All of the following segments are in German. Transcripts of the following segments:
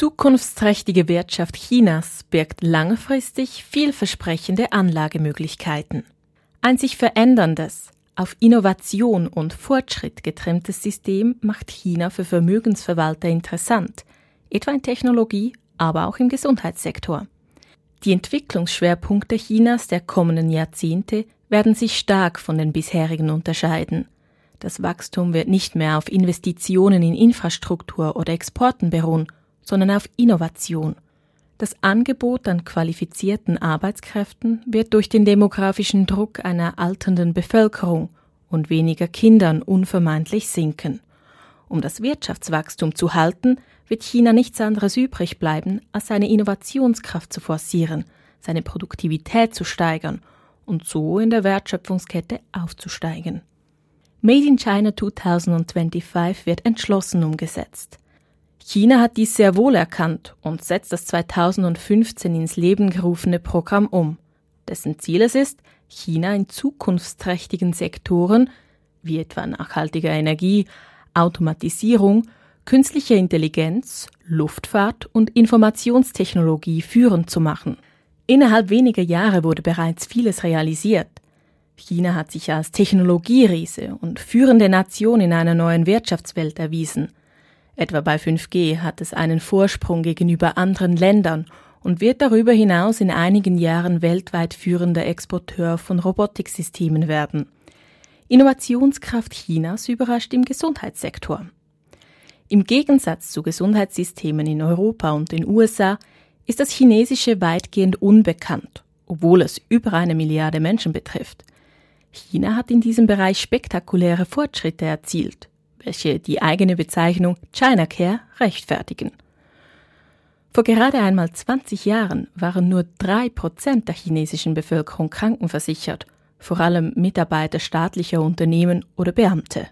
zukunftsträchtige Wirtschaft Chinas birgt langfristig vielversprechende Anlagemöglichkeiten. Ein sich veränderndes, auf Innovation und Fortschritt getrimmtes System macht China für Vermögensverwalter interessant, etwa in Technologie, aber auch im Gesundheitssektor. Die Entwicklungsschwerpunkte Chinas der kommenden Jahrzehnte werden sich stark von den bisherigen unterscheiden. Das Wachstum wird nicht mehr auf Investitionen in Infrastruktur oder Exporten beruhen, sondern auf Innovation. Das Angebot an qualifizierten Arbeitskräften wird durch den demografischen Druck einer alternden Bevölkerung und weniger Kindern unvermeidlich sinken. Um das Wirtschaftswachstum zu halten, wird China nichts anderes übrig bleiben, als seine Innovationskraft zu forcieren, seine Produktivität zu steigern und so in der Wertschöpfungskette aufzusteigen. Made in China 2025 wird entschlossen umgesetzt. China hat dies sehr wohl erkannt und setzt das 2015 ins Leben gerufene Programm um, dessen Ziel es ist, China in zukunftsträchtigen Sektoren wie etwa nachhaltiger Energie, Automatisierung, künstliche Intelligenz, Luftfahrt und Informationstechnologie führend zu machen. Innerhalb weniger Jahre wurde bereits vieles realisiert. China hat sich als Technologieriese und führende Nation in einer neuen Wirtschaftswelt erwiesen – Etwa bei 5G hat es einen Vorsprung gegenüber anderen Ländern und wird darüber hinaus in einigen Jahren weltweit führender Exporteur von Robotiksystemen werden. Innovationskraft Chinas überrascht im Gesundheitssektor. Im Gegensatz zu Gesundheitssystemen in Europa und den USA ist das chinesische weitgehend unbekannt, obwohl es über eine Milliarde Menschen betrifft. China hat in diesem Bereich spektakuläre Fortschritte erzielt welche die eigene Bezeichnung China Care rechtfertigen. Vor gerade einmal 20 Jahren waren nur drei Prozent der chinesischen Bevölkerung krankenversichert, vor allem Mitarbeiter staatlicher Unternehmen oder Beamte.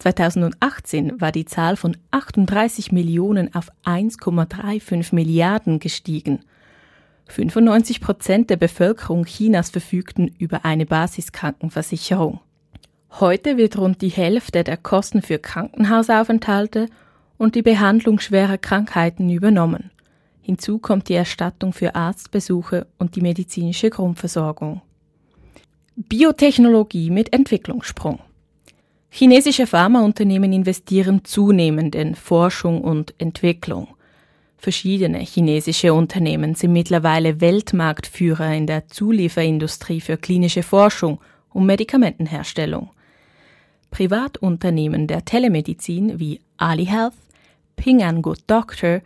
2018 war die Zahl von 38 Millionen auf 1,35 Milliarden gestiegen. 95 Prozent der Bevölkerung Chinas verfügten über eine Basiskrankenversicherung. Heute wird rund die Hälfte der Kosten für Krankenhausaufenthalte und die Behandlung schwerer Krankheiten übernommen. Hinzu kommt die Erstattung für Arztbesuche und die medizinische Grundversorgung. Biotechnologie mit Entwicklungssprung. Chinesische Pharmaunternehmen investieren zunehmend in Forschung und Entwicklung. Verschiedene chinesische Unternehmen sind mittlerweile Weltmarktführer in der Zulieferindustrie für klinische Forschung und Medikamentenherstellung. Privatunternehmen der Telemedizin wie Ali Health, Ping An Good Doctor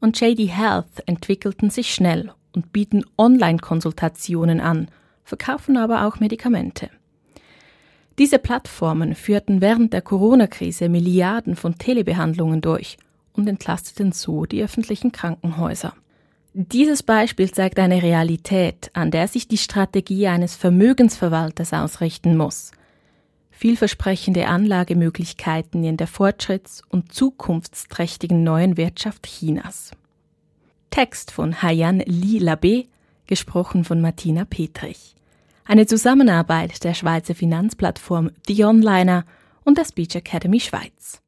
und JD Health entwickelten sich schnell und bieten Online-Konsultationen an, verkaufen aber auch Medikamente. Diese Plattformen führten während der Corona-Krise Milliarden von Telebehandlungen durch und entlasteten so die öffentlichen Krankenhäuser. Dieses Beispiel zeigt eine Realität, an der sich die Strategie eines Vermögensverwalters ausrichten muss vielversprechende Anlagemöglichkeiten in der fortschritts- und zukunftsträchtigen neuen Wirtschaft Chinas. Text von Haiyan Li Labé, gesprochen von Martina Petrich. Eine Zusammenarbeit der Schweizer Finanzplattform The Onliner und der Speech Academy Schweiz.